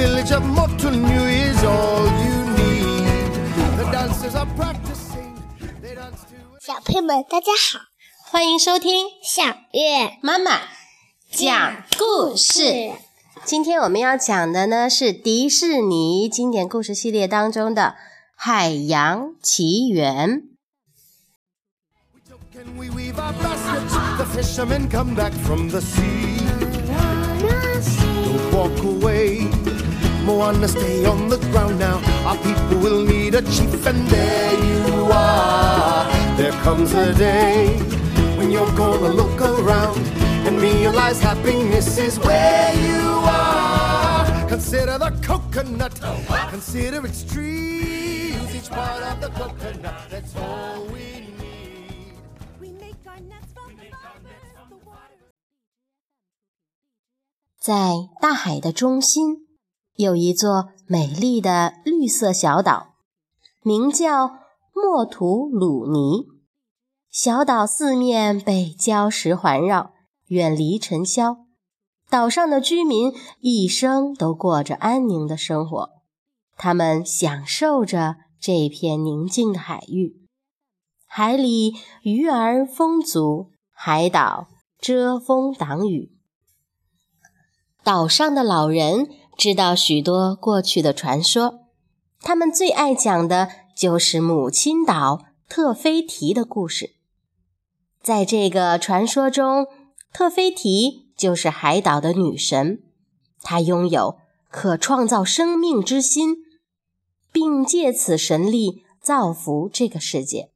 village of Motunui is all you need. The dancers are practicing. They dance to. 小朋友们，大家好，欢迎收听小月妈妈讲故事。今天我们要讲的呢是迪士尼经典故事系列当中的《海洋奇缘》。Can we weave our baskets? The fishermen come back from the sea. Don't walk away. Moana, stay on the ground now. Our people will need a chief, and there you are. There comes a day when you're gonna look around and realize happiness is where you are. Consider the coconut, consider its trees, each part of the coconut. That's all we need. We make our nets from flowers, the water. 在大海的中心， 有一座美丽的绿色小岛，名叫莫图鲁尼。小岛四面被礁石环绕，远离尘嚣。岛上的居民一生都过着安宁的生活，他们享受着这片宁静的海域。海里鱼儿丰足，海岛遮风挡雨。岛上的老人知道许多过去的传说，他们最爱讲的就是母亲岛特菲提的故事。在这个传说中，特菲提就是海岛的女神，她拥有可创造生命之心，并借此神力造福这个世界。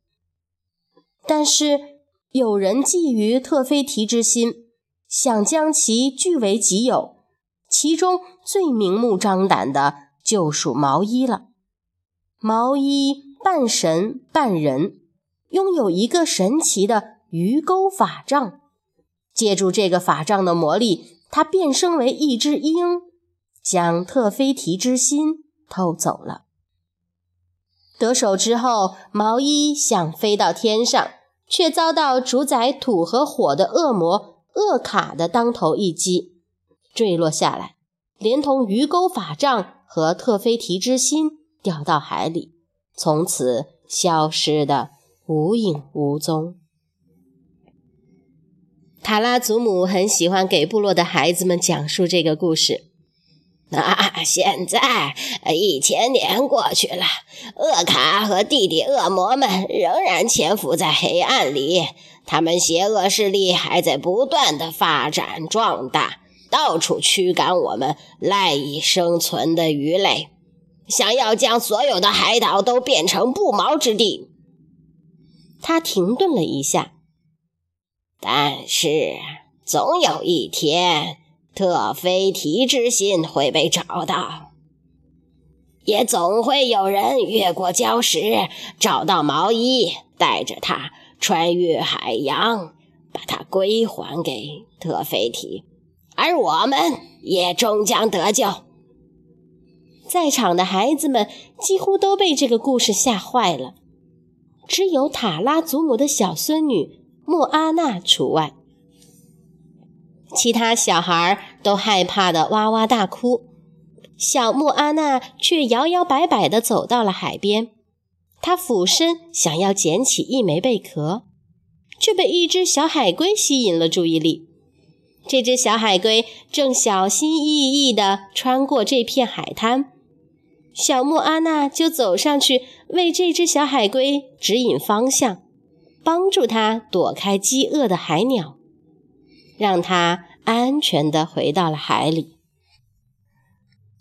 但是，有人觊觎特菲提之心，想将其据为己有。其中最明目张胆的就属毛衣了。毛衣半神半人，拥有一个神奇的鱼钩法杖。借助这个法杖的魔力，他变身为一只鹰，将特菲提之心偷走了。得手之后，毛衣想飞到天上，却遭到主宰土和火的恶魔厄卡的当头一击。坠落下来，连同鱼钩法杖和特菲提之心掉到海里，从此消失的无影无踪。塔拉祖母很喜欢给部落的孩子们讲述这个故事。那现在一千年过去了，厄卡和弟弟恶魔们仍然潜伏在黑暗里，他们邪恶势力还在不断的发展壮大。到处驱赶我们赖以生存的鱼类，想要将所有的海岛都变成不毛之地。他停顿了一下，但是总有一天，特菲提之心会被找到，也总会有人越过礁石，找到毛衣，带着它穿越海洋，把它归还给特菲提。而我们也终将得救。在场的孩子们几乎都被这个故事吓坏了，只有塔拉祖母的小孙女莫阿娜除外。其他小孩都害怕的哇哇大哭，小莫阿娜却摇摇摆摆地走到了海边。她俯身想要捡起一枚贝壳，却被一只小海龟吸引了注意力。这只小海龟正小心翼翼地穿过这片海滩，小莫阿娜就走上去为这只小海龟指引方向，帮助它躲开饥饿的海鸟，让它安全地回到了海里。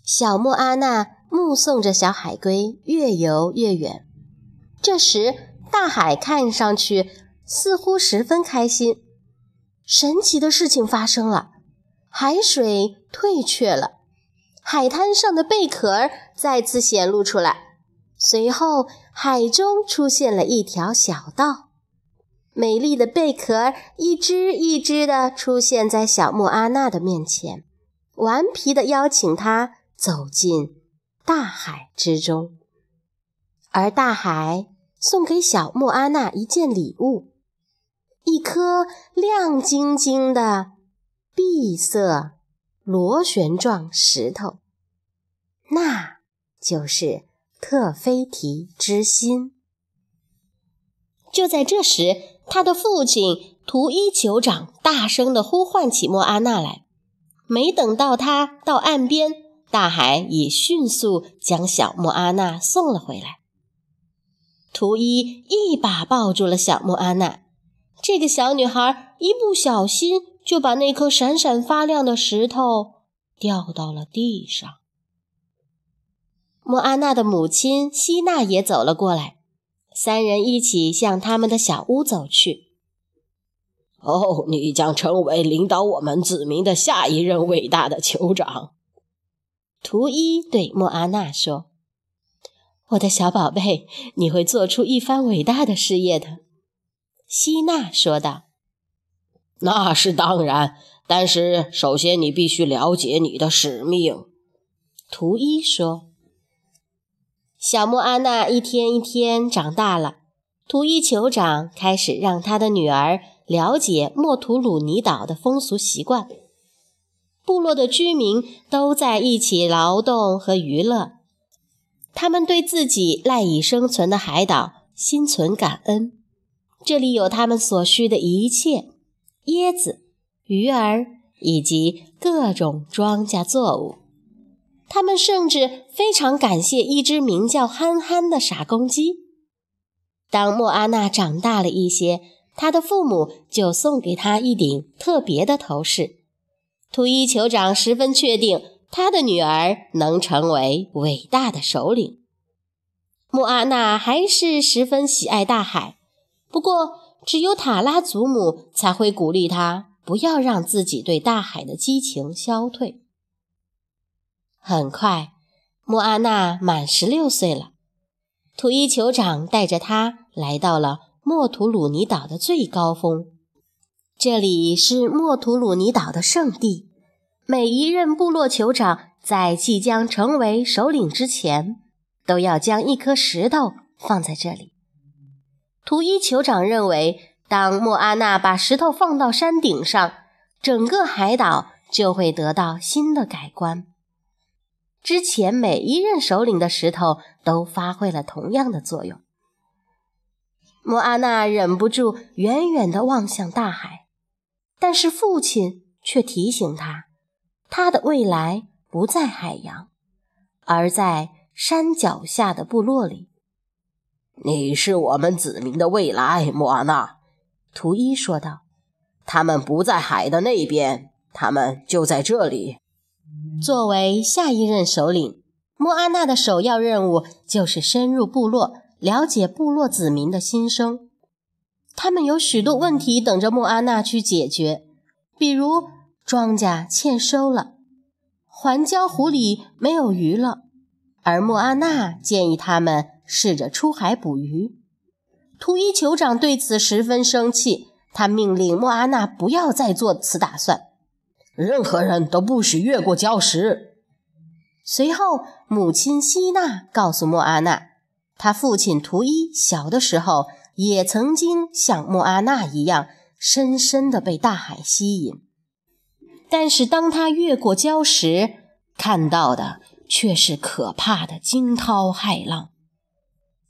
小莫阿娜目送着小海龟越游越远，这时大海看上去似乎十分开心。神奇的事情发生了，海水退却了，海滩上的贝壳再次显露出来。随后，海中出现了一条小道，美丽的贝壳一只一只的出现在小莫阿娜的面前，顽皮的邀请她走进大海之中。而大海送给小莫阿娜一件礼物。一颗亮晶晶的碧色螺旋状石头，那就是特菲提之心。就在这时，他的父亲图伊酋长大声地呼唤起莫阿娜来。没等到他到岸边，大海已迅速将小莫阿娜送了回来。图伊一把抱住了小莫阿娜，这个小女孩一不小心就把那颗闪闪发亮的石头掉到了地上。莫阿娜的母亲希娜也走了过来，三人一起向他们的小屋走去。哦，你将成为领导我们子民的下一任伟大的酋长。图伊对莫阿娜说：“我的小宝贝，你会做出一番伟大的事业的。”希娜说道。“那是当然，但是首先你必须了解你的使命。”图一说。小莫阿娜一天一天长大了，图一酋长开始让他的女儿。了解莫图鲁尼岛的风俗习惯，部落的居民都在一起劳动和娱乐。他们对自己赖以生存的海岛心存感恩，这里有他们所需的一切：椰子、鱼儿以及各种庄稼作物。他们甚至非常感谢一只名叫憨憨的傻公鸡。当莫阿娜长大了一些，他的父母就送给他一顶特别的头饰。图伊酋长十分确定他的女儿能成为伟大的首领。莫阿娜还是十分喜爱大海，不过只有塔拉祖母才会鼓励他不要让自己对大海的激情消退。很快，莫阿娜满十六岁了，图伊酋长带着他来到了。莫图鲁尼岛的最高峰，这里是莫图鲁尼岛的圣地。每一任部落酋长在即将成为首领之前，都要将一颗石头放在这里。图伊酋长认为，当莫阿娜把石头放到山顶上，整个海岛就会得到新的改观。之前每一任首领的石头都发挥了同样的作用。莫阿娜忍不住远远地望向大海，但是父亲却提醒他，他的未来不在海洋，而在山脚下的部落里。你是我们子民的未来，莫阿娜。”图伊说道，“他们不在海的那边，他们就在这里。”作为下一任首领，莫阿娜的首要任务就是深入部落。了解部落子民的心声，他们有许多问题等着莫阿娜去解决，比如庄稼欠收了，环礁湖里没有鱼了，而莫阿娜建议他们试着出海捕鱼。图伊酋长对此十分生气，他命令莫阿娜不要再做此打算，任何人都不许越过礁石。随后，母亲希娜告诉莫阿娜。他父亲图伊小的时候也曾经像莫阿娜一样，深深地被大海吸引。但是当他越过礁石，看到的却是可怕的惊涛骇浪。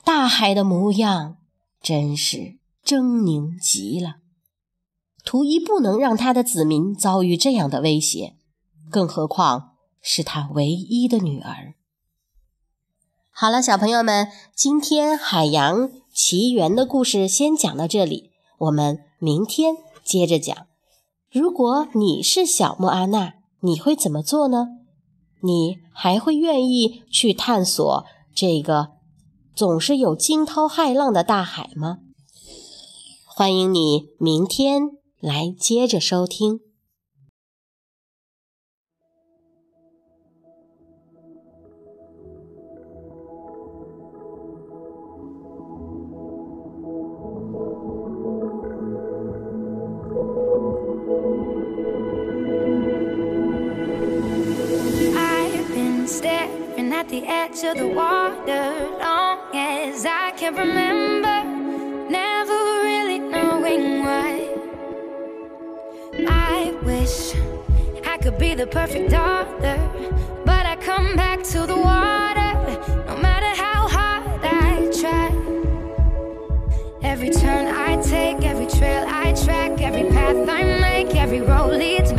大海的模样真是狰狞极了。图伊不能让他的子民遭遇这样的威胁，更何况是他唯一的女儿。好了，小朋友们，今天《海洋奇缘》的故事先讲到这里，我们明天接着讲。如果你是小莫阿娜，你会怎么做呢？你还会愿意去探索这个总是有惊涛骇浪的大海吗？欢迎你明天来接着收听。I've been staring at the edge of the water long as I can remember, never really knowing why. I wish I could be the perfect daughter, but I come back to the water no matter how hard I try. Every turn I take, every trail I track, every path I make, every road leads